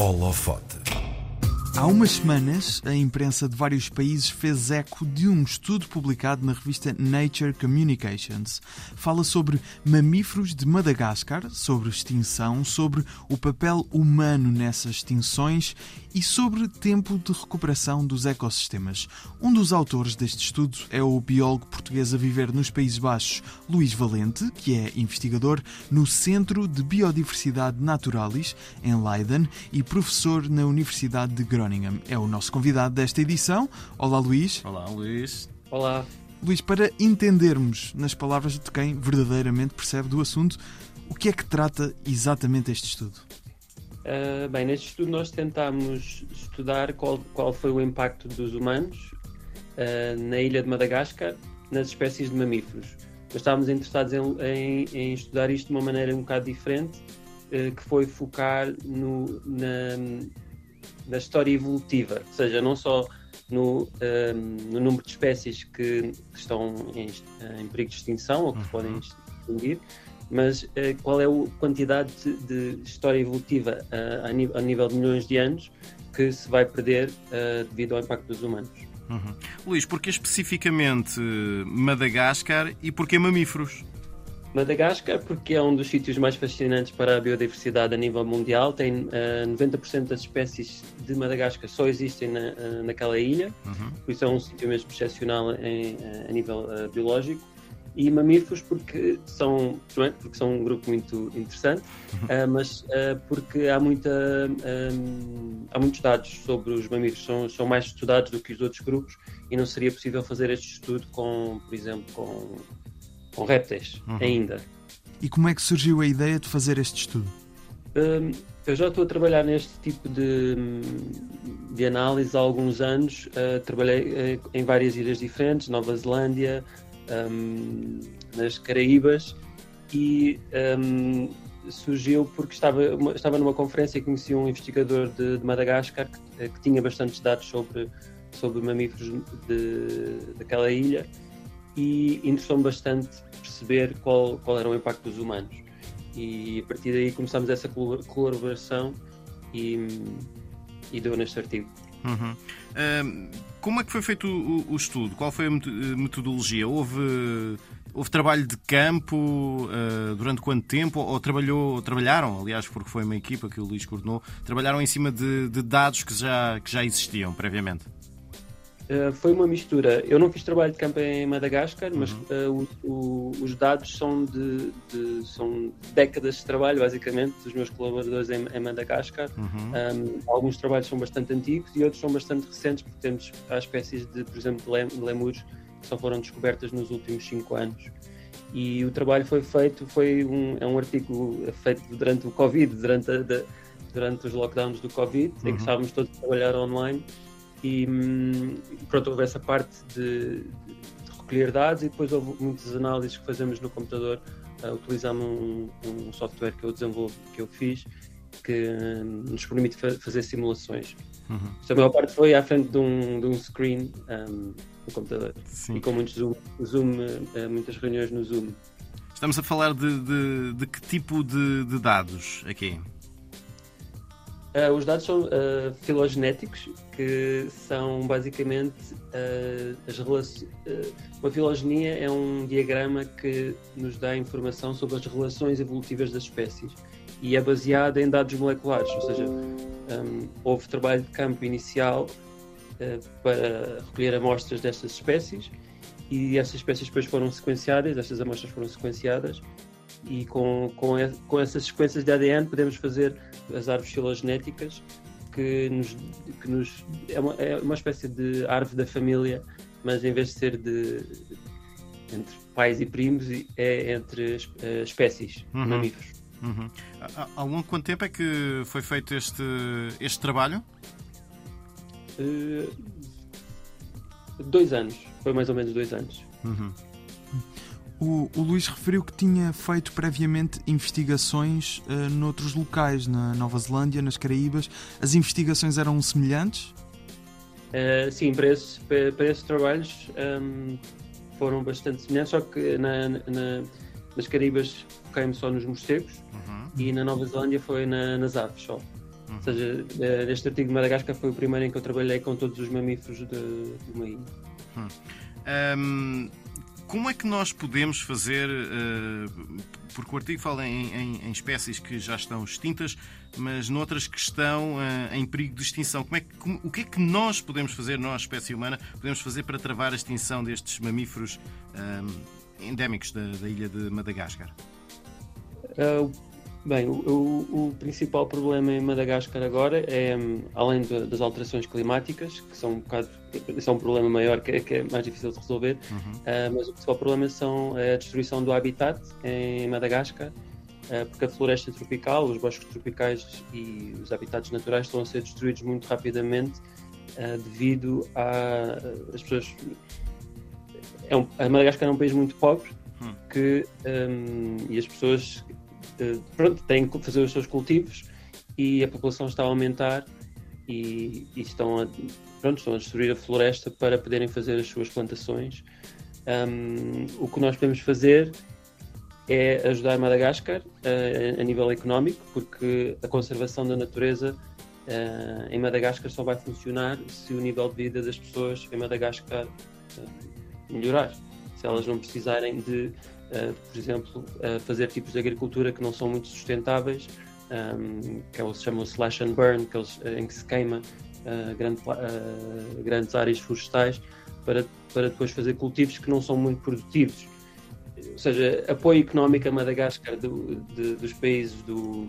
Holofote. Há umas semanas, a imprensa de vários países fez eco de um estudo publicado na revista Nature Communications. Fala sobre mamíferos de Madagascar, sobre extinção, sobre o papel humano nessas extinções e sobre tempo de recuperação dos ecossistemas. Um dos autores deste estudo é o biólogo português a viver nos Países Baixos, Luís Valente, que é investigador no Centro de Biodiversidade Naturalis, em Leiden, e professor na Universidade de Groningen. É o nosso convidado desta edição. Olá, Luís. Olá, Luís. Olá. Luís, para entendermos, nas palavras de quem verdadeiramente percebe do assunto, o que é que trata exatamente este estudo? Uh, bem, neste estudo nós tentámos estudar qual, qual foi o impacto dos humanos uh, na ilha de Madagascar nas espécies de mamíferos. Nós estávamos interessados em, em, em, estudar isto de uma maneira um bocado diferente, uh, que foi focar no, na, na história evolutiva, ou seja, não só no, um, no número de espécies que, que estão em, em, perigo de extinção ou que uhum. podem extinguir, mas uh, qual é a quantidade de, de história evolutiva uh, a, nível, a, nível, de milhões de anos que se vai perder uh, devido ao impacto dos humanos. Uhum. Luís, porquê especificamente Madagascar e porquê mamíferos? Madagascar, porque é um dos sítios mais fascinantes para a biodiversidade a nível mundial. Tem uh, eh, 90% das espécies de Madagascar só existem na, uh, naquela ilha, uhum. por isso é um sítio mesmo excepcional em, uh, a nível biológico. E mamíferos porque são, porque são um grupo muito interessante, uhum. mas porque há, muita, um, há muitos dados sobre os mamíferos, são, são mais estudados do que os outros grupos e não seria possível fazer este estudo com, por exemplo, com com répteis uhum. ainda. E como é que surgiu a ideia de fazer este estudo? Um, eu já estou a trabalhar neste tipo de, de análise há alguns anos. Uh, trabalhei uh, em várias ilhas diferentes, Nova Zelândia, um, nas Caraíbas, e um, surgiu porque estava, estava numa conferência e conheci um investigador de, de Madagascar que, que, tinha bastantes dados sobre, sobre mamíferos de, daquela ilha e interessou-me bastante perceber qual, qual era o impacto dos humanos. E a partir daí começámos essa colaboração e, e deu neste artigo. Uhum. Uh, como é que foi feito o, o, estudo? Qual foi a metodologia? Houve, houve trabalho de campo uh, durante quanto tempo? Ou trabalhou, trabalharam, aliás, porque foi uma equipa que o Luís coordenou, trabalharam em cima de, de dados que já, que já existiam previamente? Uh, foi uma mistura. Eu não fiz trabalho de campo em Madagascar, mas uh, o, o, os dados são de, de, são décadas de trabalho, basicamente, dos meus colaboradores em, em Madagascar. Uhum. Um, alguns trabalhos são bastante antigos e outros são bastante recentes, porque temos há espécies de, por exemplo, de, lem, de lemures que só foram descobertas nos últimos 5 anos. E o trabalho foi feito, foi um, é um artigo feito durante o Covid, durante, a, de, durante os lockdowns do Covid, uhum. em que uhum. estávamos todos a trabalhar online e hum, pronto, houve essa parte de, de, recolher dados e depois houve muitas análises que fazemos no computador. Uh, utilizamos um, um, software que eu desenvolvo, que eu fiz, que hum, nos permite fa fazer simulações. Uhum. a maior parte foi à frente de um, de um screen um, no computador Sim. e com muitos zoom, zoom uh, muitas reuniões no Zoom. Estamos a falar de, de, de que tipo de, de dados aqui? Uh, os dados são uh, filogenéticos, que são basicamente uh, as relações. uma filogenia é um diagrama que nos dá informação sobre as relações evolutivas das espécies e é baseado em dados moleculares, ou seja, um, houve trabalho de campo inicial para recolher amostras destas espécies e essas espécies depois foram sequenciadas, estas amostras foram sequenciadas e com, com, com essas sequências de ADN podemos fazer as árvores filogenéticas que nos, que nos é, uma, é uma espécie de árvore da família, mas em vez de ser de entre pais e primos, é entre uh, espécies, uhum. mamíferos. Uhum. Longo quanto tempo é que foi feito este, este trabalho? Uh, dois anos, foi mais ou menos dois anos. Uhum. O, o Luís referiu que tinha feito previamente investigações uh, noutros locais, na Nova Zelândia, nas Caraíbas. As investigações eram semelhantes? Uh, sim, para esses, para, para esses trabalhos um, ehm, foram bastante semelhantes, só que na, na, nas Caraíbas foquei-me só nos morcegos uhum. e na Nova Zelândia foi na, nas aves só. Uhum. Ou seja, eh, este artigo de Madagascar foi o primeiro em que eu trabalhei com todos os mamíferos de, de uma ilha. Hum. Um, como é que nós podemos fazer, uh, porque o artigo fala em, em, em, espécies que já estão extintas, mas noutras que estão uh, em perigo de extinção. Como é que, como, o que é que nós podemos fazer, nós, espécie humana, podemos fazer para travar a extinção destes mamíferos endémicos da, da, ilha de Madagascar? Uh, Bem, o, o, o, principal problema em Madagascar agora é, hum, além de, das alterações climáticas, que são um bocado, são um problema maior que, que é mais difícil de resolver, uhum. uh, mas o principal problema são a destruição do habitat em Madagascar, uh, porque a floresta tropical, os bosques tropicais e os habitats naturais estão a ser destruídos muito rapidamente uh, devido a as pessoas. É um, a Madagascar é um país muito pobre hum. que um, e as pessoas pronto, têm que fazer os seus cultivos e a população está a aumentar e, e, estão, a, pronto, estão a destruir a floresta para poderem fazer as suas plantações. Um, o que nós podemos fazer é ajudar Madagascar uh, a nível económico, porque a conservação da natureza uh, em Madagascar só vai funcionar se o nível de vida das pessoas em Madagascar uh, melhorar. Se elas não precisarem de por exemplo, fazer tipos de agricultura que não são muito sustentáveis, que eles chamam slash and burn, que eles, em que se queima grande, grandes áreas florestais para, para depois fazer cultivos que não são muito produtivos. Ou seja, apoio económico a Madagascar do, de, dos países do,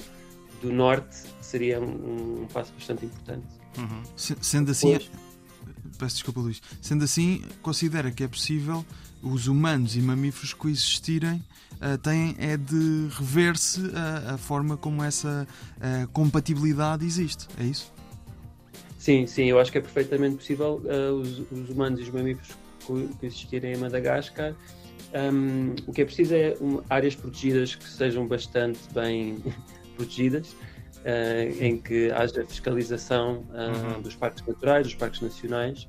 do norte seria um, um passo bastante importante. Uhum. Sendo assim, Depois, peço desculpa, Luís. Sendo assim, considera que é possível os humanos e mamíferos coexistirem, uh, têm é de rever-se a, a, forma como essa uh, compatibilidade existe. É isso? Sim, sim, eu acho que é perfeitamente possível uh, os, os, humanos e os mamíferos coexistirem em Madagascar. Um, o que é preciso é um, áreas protegidas que sejam bastante bem protegidas. Uh, em que haja fiscalização uh, uhum. dos parques naturais, dos parques nacionais,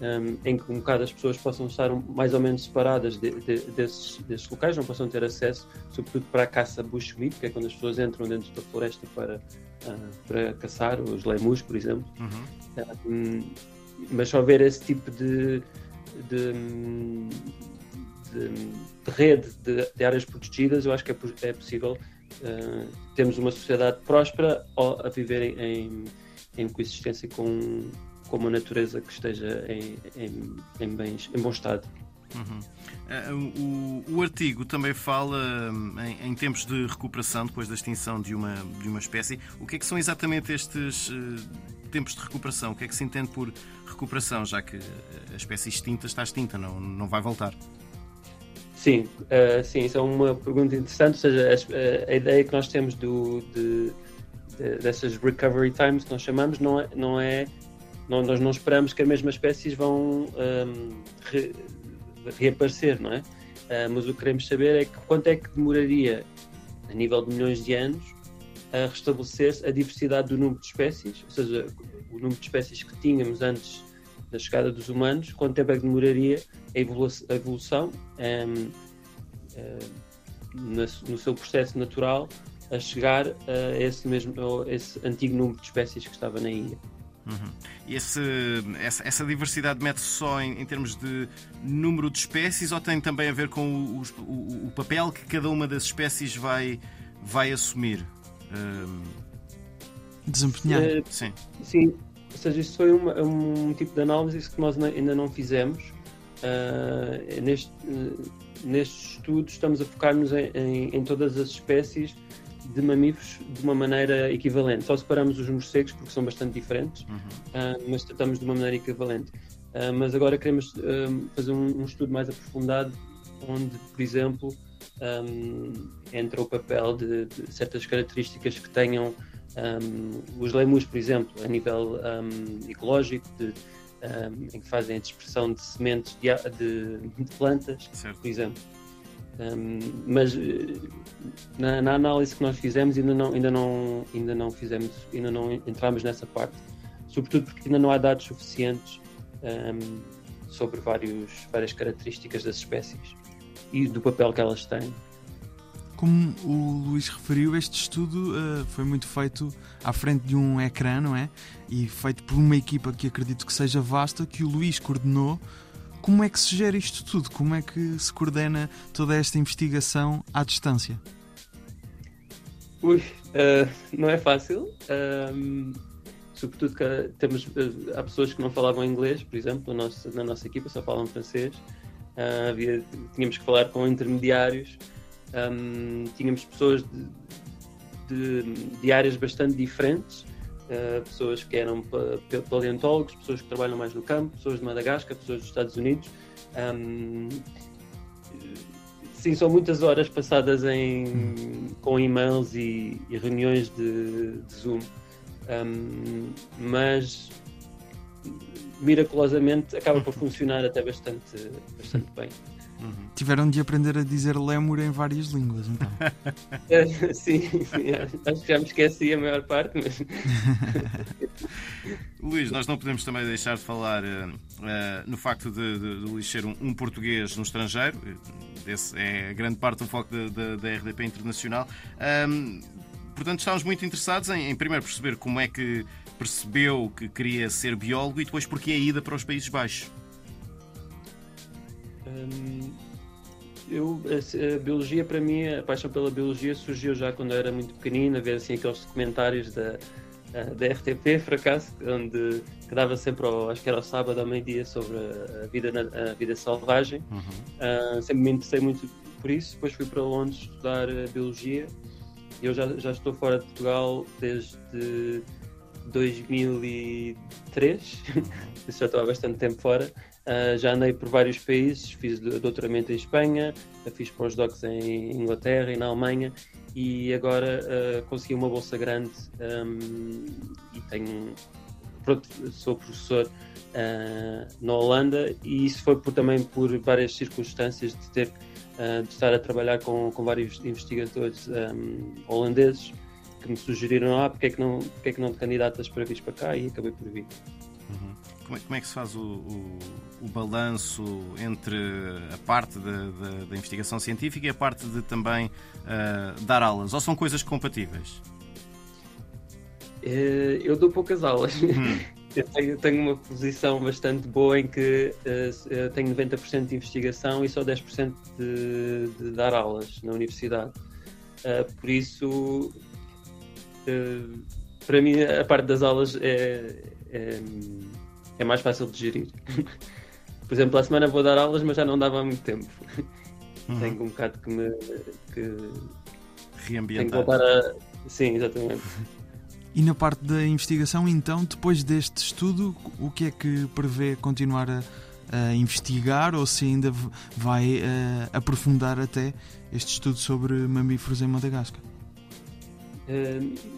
um, em que um bocado as pessoas possam estar mais ou menos separadas de, de, desses, desses, locais, não possam ter acesso, sobretudo para a caça bushmeat, que é quando as pessoas entram dentro da floresta para, uh, para caçar, os lemus, por exemplo. Uhum. Um, mas só haver esse tipo de, de, de, de rede de, áreas protegidas, eu acho que é, é possível uh, termos uma sociedade próspera a viver em, em coexistência com com uma natureza que esteja em, em, em, bens, em bom estado. Uhum. Uh, o, o, artigo também fala hum, em, em, tempos de recuperação depois da extinção de uma, de uma espécie. O que é que são exatamente estes uh, tempos de recuperação? O que é que se entende por recuperação, já que a espécie extinta está extinta, não, não vai voltar? Sim, uh, sim, isso é uma pergunta interessante. Ou seja, a, a ideia que nós temos do, de, de, dessas recovery times que nós chamamos não é, não é não, nós não esperamos que as mesmas espécies vão um, re, reaparecer, não é? Uh, mas o que queremos saber é que quanto é que demoraria, a nível de milhões de anos, a restabelecer-se a diversidade do número de espécies, ou seja, o número de espécies que tínhamos antes da chegada dos humanos, quanto tempo é que demoraria a evolução, a evolução um, uh, no seu processo natural a chegar a esse mesmo a esse antigo número de espécies que estava na ilha. Uhum. E esse, essa, essa, diversidade mete-se só em, em, termos de número de espécies ou tem também a ver com o, o, o papel que cada uma das espécies vai, vai assumir? Um... Desempenhar. Uh, sim. Sim, ou seja, isso foi uma, um tipo de análise que nós ainda não fizemos. Uh, neste, uh, neste estudo estamos a focar-nos em, em, em todas as espécies de mamíferos de uma maneira equivalente. Só separamos os morcegos porque são bastante diferentes, uhum. uh, mas tratamos de uma maneira equivalente. Uh, mas agora queremos uh, fazer um, um, estudo mais aprofundado, onde, por exemplo, um, entra o papel de, de, certas características que tenham os lemus, por exemplo, a nível ecológico, de, em que fazem a dispersão de sementes de, de, de plantas, certo. por exemplo. Um, mas eh, na, na, análise que nós fizemos ainda não, ainda não, ainda não fizemos, ainda não entramos nessa parte, sobretudo porque ainda não há dados suficientes um, sobre vários, várias características das espécies e do papel que elas têm. Como o Luís referiu, este estudo uh, foi muito feito à frente de um ecrã, não é? E feito por uma equipa que acredito que seja vasta, que o Luís coordenou. Como é que se gera isto tudo? Como é que se coordena toda esta investigação à distância? Ui, uh, não é fácil. Um, sobretudo que temos, há pessoas que não falavam inglês, por exemplo, na nossa, na nossa equipa só falam francês. Uh, havia, tínhamos que falar com intermediários. Um, tínhamos pessoas de, de, de, áreas bastante diferentes, uh, pessoas que eram paleontólogos, pessoas que trabalham mais no campo, pessoas de Madagascar, pessoas dos Estados Unidos. Um, sim, são muitas horas passadas em, com e-mails e, e reuniões de, de Zoom, um, mas miraculosamente acaba por funcionar até bastante, bastante bem. Uhum. Tiveram de aprender a dizer lémur em várias línguas, então. sim, sim, acho que já me esqueci a maior parte, mas. Luís, nós não podemos também deixar de falar uh, no facto de, de, de Luís ser um, um, português no estrangeiro, esse é grande parte do foco da RDP Internacional. Um, portanto, estávamos muito interessados em, em primeiro perceber como é que percebeu que queria ser biólogo e depois porque a ida para os Países Baixos. Hum, eu, a, a, biologia, para mim, a paixão pela biologia surgiu já quando eu era muito pequenino, a ver assim, aqueles documentários da, da RTP, por acaso, onde que dava sempre, ao, acho que era ao sábado ao meio-dia, sobre a, vida, na, a vida selvagem. Uhum. Uh, sempre me interessei muito por isso. Depois fui para Londres estudar uh, biologia. Eu já, já estou fora de Portugal desde 2003, uhum. já estou há bastante tempo fora. Uh, já andei por vários países, fiz doutoramento em Espanha, fiz pós-docs em Inglaterra e na Alemanha e agora uh, consegui uma bolsa grande um, e tenho pronto, sou professor uh, na Holanda e isso foi por, também por várias circunstâncias de ter de estar a trabalhar com, com vários investigadores um, holandeses que me sugeriram ah, porque é que não, porque é que não te candidatas para vir para cá e acabei por vir. Uhum. Como, é, como é, que se faz o, o, o balanço entre a parte da, da, investigação científica e a parte de também uh, dar aulas? Ou são coisas compatíveis? Uh, eu dou poucas aulas. Hum. Eu tenho, tenho, uma posição bastante boa em que uh, tenho 90% de investigação e só 10% de, de dar aulas na universidade. Uh, por isso, uh, para mim, a parte das aulas é, é, é, mais fácil de gerir. Por exemplo, a semana vou dar aulas, mas já não dava há muito tempo. Uhum. Tenho um bocado que me. Que... Reambientar. Tenho que voltar a. Sim, exatamente. E na parte da investigação, então, depois deste estudo, o que é que prevê continuar a, a investigar ou se ainda vai uh, aprofundar até este estudo sobre mamíferos em Madagascar? Uh,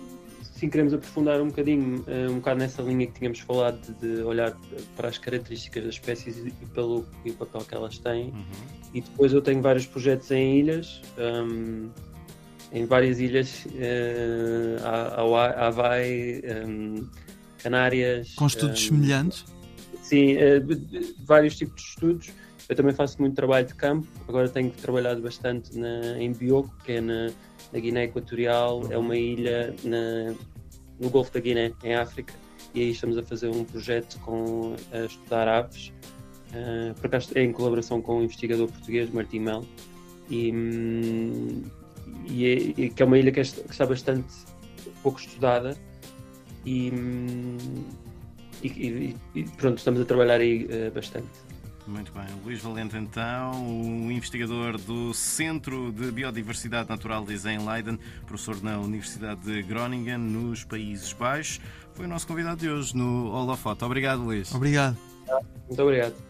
sim queremos aprofundar um bocadinho, eh, um bocado nessa linha que tínhamos falado de, olhar para as características das espécies e pelo e o papel que elas têm. Uhum. E depois eu tenho vários projetos em ilhas, um, em várias ilhas, uh, Havaí, um, Canárias. Com estudos um, semelhantes? Sim, uh, vários tipos de estudos. Eu também faço muito trabalho de campo, agora tenho trabalhado bastante na, em Bioko, que é na, na Guiné Equatorial, é uma ilha na, no Golfo da Guiné, em África, e aí estamos a fazer um projeto com a estudar aves, uh, em colaboração com o um investigador português Martim Mel, e, hum, e, é, e, que é uma ilha que, é, que está bastante pouco estudada e, hum, e, e, pronto, estamos a trabalhar aí uh, bastante. Muito bem. Luís Valente, então, o investigador do Centro de Biodiversidade Natural de em Leiden, professor na Universidade de Groningen, nos Países Baixos, foi o nosso convidado de hoje no Holofoto. Obrigado, Luís. Obrigado. Muito obrigado.